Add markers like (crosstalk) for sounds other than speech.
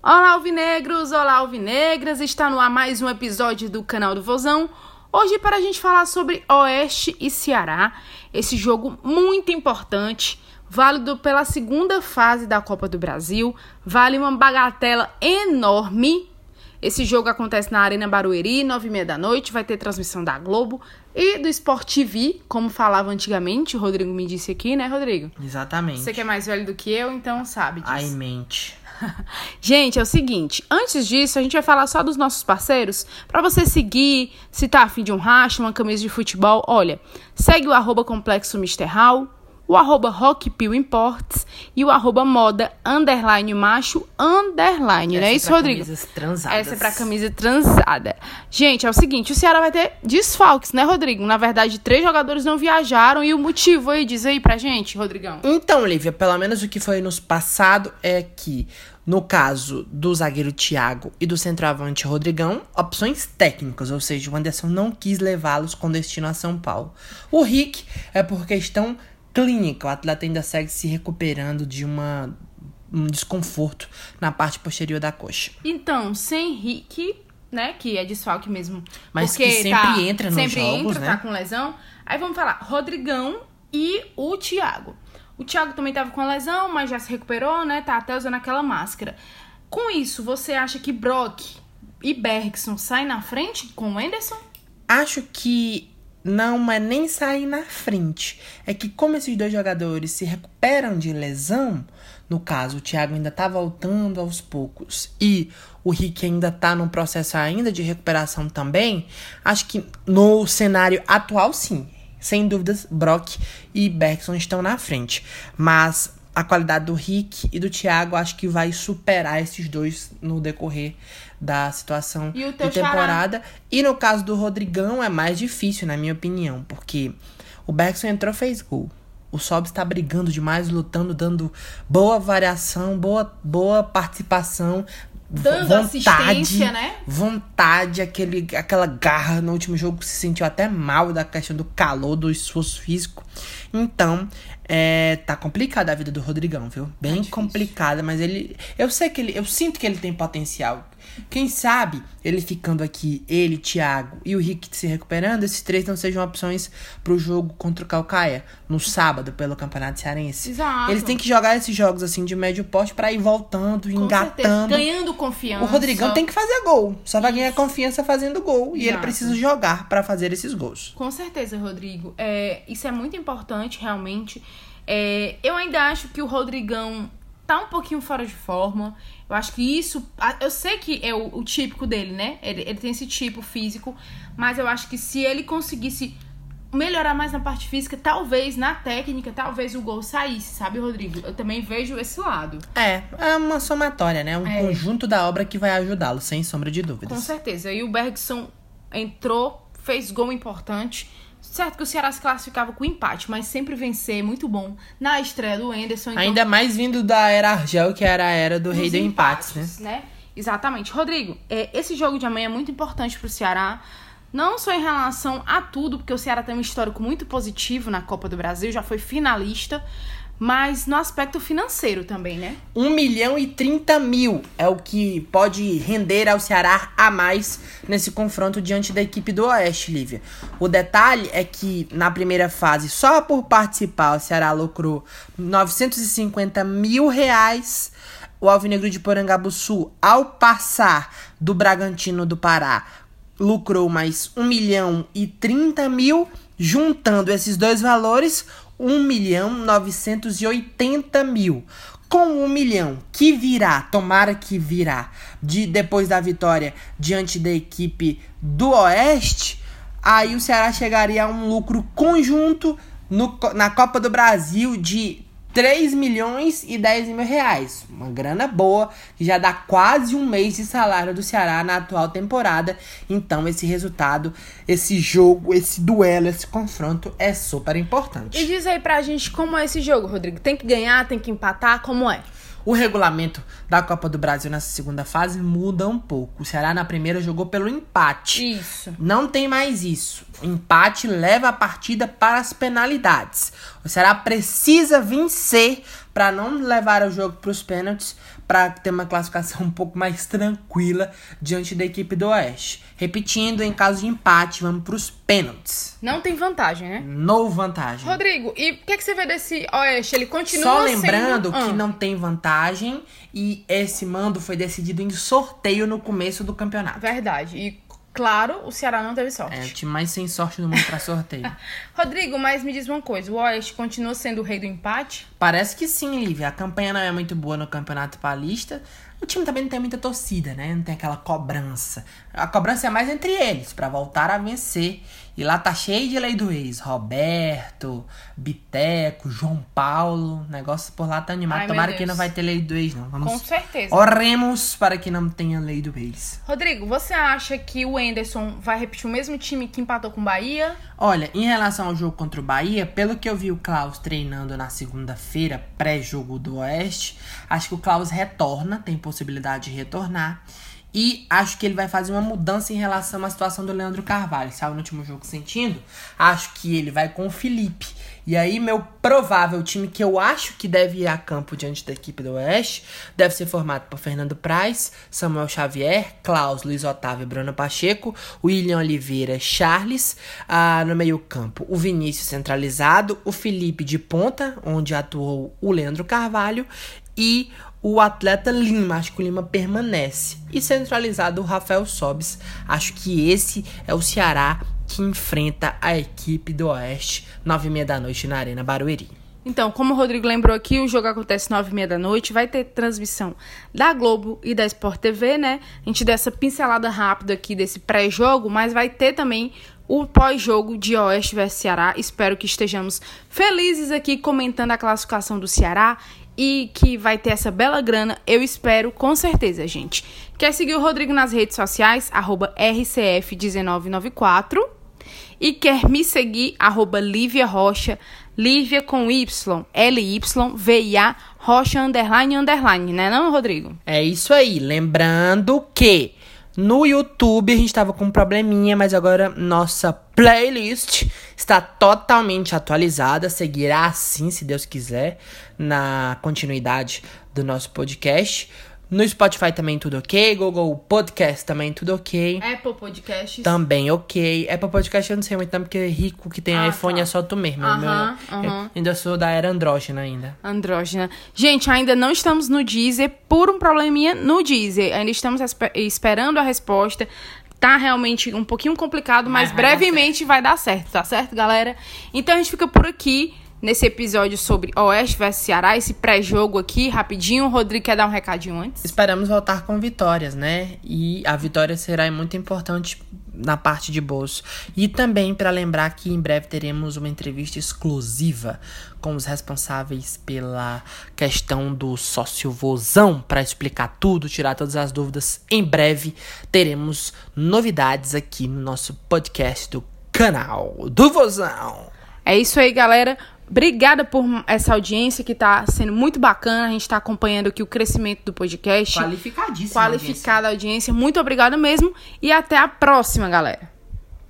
Olá, alvinegros! Olá, alvinegras! Está no ar mais um episódio do canal do Vozão. Hoje para a gente falar sobre Oeste e Ceará, esse jogo muito importante, válido pela segunda fase da Copa do Brasil, vale uma bagatela enorme. Esse jogo acontece na Arena Barueri, nove e meia da noite, vai ter transmissão da Globo e do Sport TV, como falava antigamente, o Rodrigo me disse aqui, né, Rodrigo? Exatamente. Você que é mais velho do que eu, então sabe disso. Ai, mente. (laughs) Gente, é o seguinte, antes disso, a gente vai falar só dos nossos parceiros. Para você seguir, se tá afim de um racha, uma camisa de futebol, olha, segue o arroba Complexo Mr. Hall, o arroba Rockpill Imports e o arroba moda underline macho underline, Essa não é é isso, pra Rodrigo? camisas transadas. Essa é pra camisa transada. Gente, é o seguinte, o Ceará vai ter desfalques, né, Rodrigo? Na verdade, três jogadores não viajaram e o motivo aí, diz aí pra gente, Rodrigão. Então, Lívia, pelo menos o que foi nos passado é que, no caso do zagueiro Thiago e do centroavante Rodrigão, opções técnicas, ou seja, o Anderson não quis levá-los com destino a São Paulo. O Rick é por questão clínica, o atleta ainda segue se recuperando de uma um desconforto na parte posterior da coxa. Então, sem Rick, né, que é desfalque mesmo. Mas porque que sempre tá- entra nos sempre jogos, entra, né? tá com lesão. Aí vamos falar, Rodrigão e o Thiago. O Thiago também tava com lesão, mas já se recuperou, né? Tá até usando aquela máscara. Com isso, você acha que Brock e Bergson saem na frente com o Anderson? Acho que não é nem sair na frente. É que como esses dois jogadores se recuperam de lesão, no caso, o Thiago ainda tá voltando aos poucos e o Rick ainda tá num processo ainda de recuperação também, acho que no cenário atual sim. Sem dúvidas, Brock e Bergson estão na frente. Mas a qualidade do Rick e do Thiago acho que vai superar esses dois no decorrer da situação E de temporada. E no caso do Rodrigão é mais difícil, na minha opinião, porque o Bergson entrou fez gol. O Sob está brigando demais, lutando, dando boa variação, boa, boa participação. Dando assistência, né? Vontade, aquele, aquela garra no último jogo se sentiu até mal da questão do calor, do esforço físico. Então, é, tá complicada a vida do Rodrigão, viu? Bem difícil. complicada, mas ele. Eu sei que ele. Eu sinto que ele tem potencial. Quem sabe ele ficando aqui, ele, Thiago e o Rick se recuperando, esses três não sejam opções pro jogo contra o Calcaia no sábado pelo Campeonato Cearense. Exato. Eles têm que jogar esses jogos assim de médio porte pra ir voltando, Com certeza. engatando. Ganhando confiança. O Rodrigão tem que fazer gol. Só vai ganhar confiança fazendo gol. E ele Exato. precisa jogar pra fazer esses gols. Com certeza, Rodrigo. É, isso é muito importante, realmente. É, eu ainda acho que o Rodrigão tá um pouquinho fora de forma. Eu acho que isso. Eu sei que é o, o típico dele, né? Ele, ele tem esse tipo físico. Mas eu acho que se ele conseguisse melhorar mais na parte física, talvez na técnica, talvez o gol saísse, sabe, Rodrigo? Eu também vejo esse lado. É, é uma somatória, né? Um É. conjunto da obra que vai ajudá-lo, sem sombra de Com dúvidas. certeza. E o Bergson entrou, fez gol importante. Certo que o Ceará se classificava com empate, mas sempre vencer, muito bom. Na estreia do Enderson. então- Ainda mais vindo da era Argel, que era a era do dos rei do empates, né? Exatamente. Rodrigo, é, esse jogo de amanhã é muito importante pro Ceará. Não só em relação a tudo, porque o Ceará tem um histórico muito positivo na Copa do Brasil, já foi finalista, mas no aspecto financeiro também, né? 1 milhão e 30 mil é o que pode render ao Ceará a mais nesse confronto diante da equipe do Oeste, Lívia. O detalhe é que na primeira fase, só por participar, o Ceará lucrou 950 mil reais. O Alvinegro de Porangabuçu, ao passar do Bragantino do Pará, lucrou mais 1 milhão e 30 mil, juntando esses dois valores, 1 milhão 980 mil. Com 1 milhão que virá, tomara que virá, de, depois da vitória diante da equipe do Oeste, aí o Ceará chegaria a um lucro conjunto no na Copa do Brasil de 3 milhões e 10 mil reais. Uma grana boa, que já dá quase um mês de salário do Ceará na atual temporada. Então, esse resultado, esse jogo, esse duelo, esse confronto é super importante. E diz aí pra gente como é esse jogo, Rodrigo. Tem que ganhar, tem que empatar, como é? O regulamento da Copa do Brasil nessa segunda fase muda um pouco. O Ceará na primeira jogou pelo empate. Isso. Não tem mais isso. O empate leva a partida para as penalidades. O Ceará precisa vencer para não levar o jogo para os pênaltis, para ter uma classificação (laughs) um pouco mais tranquila diante da equipe do Oeste. Repetindo, em caso de empate, vamos para os pênaltis. Não tem vantagem, né? No vantagem. Rodrigo, e o que, é que você vê desse Oeste? Ele continua Só lembrando sendo... que Ah. não tem vantagem e esse mando foi decidido em sorteio no começo do campeonato. Verdade. E, claro, o Ceará não teve sorte. É o time mais sem sorte do mundo para sorteio. (laughs) Rodrigo, mas me diz uma coisa: o Oeste continua sendo o rei do empate? Parece que sim, Lívia. A campanha não é muito boa no Campeonato Paulista. O time também não tem muita torcida, né? Não tem aquela cobrança. A cobrança é mais entre eles, pra voltar a vencer. E lá tá cheio de lei do ex. Roberto, Biteco, João Paulo. O negócio por lá tá animado. Ai, Tomara que não vai ter lei do ex, não. Com Vamos certeza. Oremos para que não tenha lei do ex. Rodrigo, você acha que o Enderson vai repetir o mesmo time que empatou com o Bahia? Olha, em relação ao jogo contra o Bahia, pelo que eu vi o Klaus treinando na segunda-feira, pré-jogo do Oeste, acho que o Klaus retorna, tem possibilidade de retornar. E acho que ele vai fazer uma mudança em relação à situação do Leandro Carvalho. Saiu no último jogo sentindo. Acho que ele vai com o Felipe. E aí, meu provável time que eu acho que deve ir a campo diante da equipe do Oeste deve ser formado por Fernando Praz, Samuel Xavier, Klaus, Luiz Otávio, Bruno Pacheco, William Oliveira, Charles. Ah, no meio-campo, o Vinícius centralizado, o Felipe de ponta, onde atuou o Leandro Carvalho, e o atleta Lima. Acho que o Lima permanece. E centralizado o Rafael Sobis. Acho que esse é o Ceará que enfrenta a equipe do Oeste, nove e meia da noite na Arena Barueri. Então, como o Rodrigo lembrou aqui, o jogo acontece nove e meia da noite, vai ter transmissão da Globo e da Sport TV, né? A gente deu essa pincelada rápida aqui desse pré-jogo, mas vai ter também o pós-jogo de Oeste vs Ceará. Espero que estejamos felizes aqui comentando a classificação do Ceará e que vai ter essa bela grana. Eu espero, com certeza, gente. Quer seguir o Rodrigo nas redes sociais? Arroba RCF1994. E quer me seguir, arroba Lívia Rocha, Lívia com Y, L-Y-V-I-A, Rocha, underline, underline, né não, Rodrigo? É isso aí. Lembrando que no YouTube a gente tava com um probleminha, mas agora nossa playlist está totalmente atualizada. Seguirá assim, se Deus quiser, na continuidade do nosso podcast. No Spotify também tudo ok. Google Podcast também tudo ok. Apple Podcasts. Também ok. Apple Podcast eu não sei muito não, porque rico que tem Ah, iPhone tá. é só tu mesmo. Meu- Aham, eu aham. ainda sou da era andrógena ainda. Andrógena. Gente, ainda não estamos no Deezer por um probleminha no Deezer. Ainda estamos espe- esperando a resposta. Tá realmente um pouquinho complicado, mas, Mas vai dar brevemente vai dar certo, tá certo, galera? Então a gente fica por aqui nesse episódio sobre Oeste vs Ceará, esse pré-jogo aqui, rapidinho. O Rodrigo quer dar um recadinho antes? Esperamos voltar com vitórias, né? E a vitória será muito importante na parte de bolso. E também para lembrar que em breve teremos uma entrevista exclusiva com os responsáveis pela questão do sócio vozão para explicar tudo, tirar todas as dúvidas. Em breve teremos novidades aqui no nosso podcast do canal do Vozão. É isso aí, galera. Obrigada por essa audiência que tá sendo muito bacana. A gente tá acompanhando aqui o crescimento do podcast. Qualificadíssimo. Qualificada audiência. Muito obrigada mesmo. E até a próxima, galera.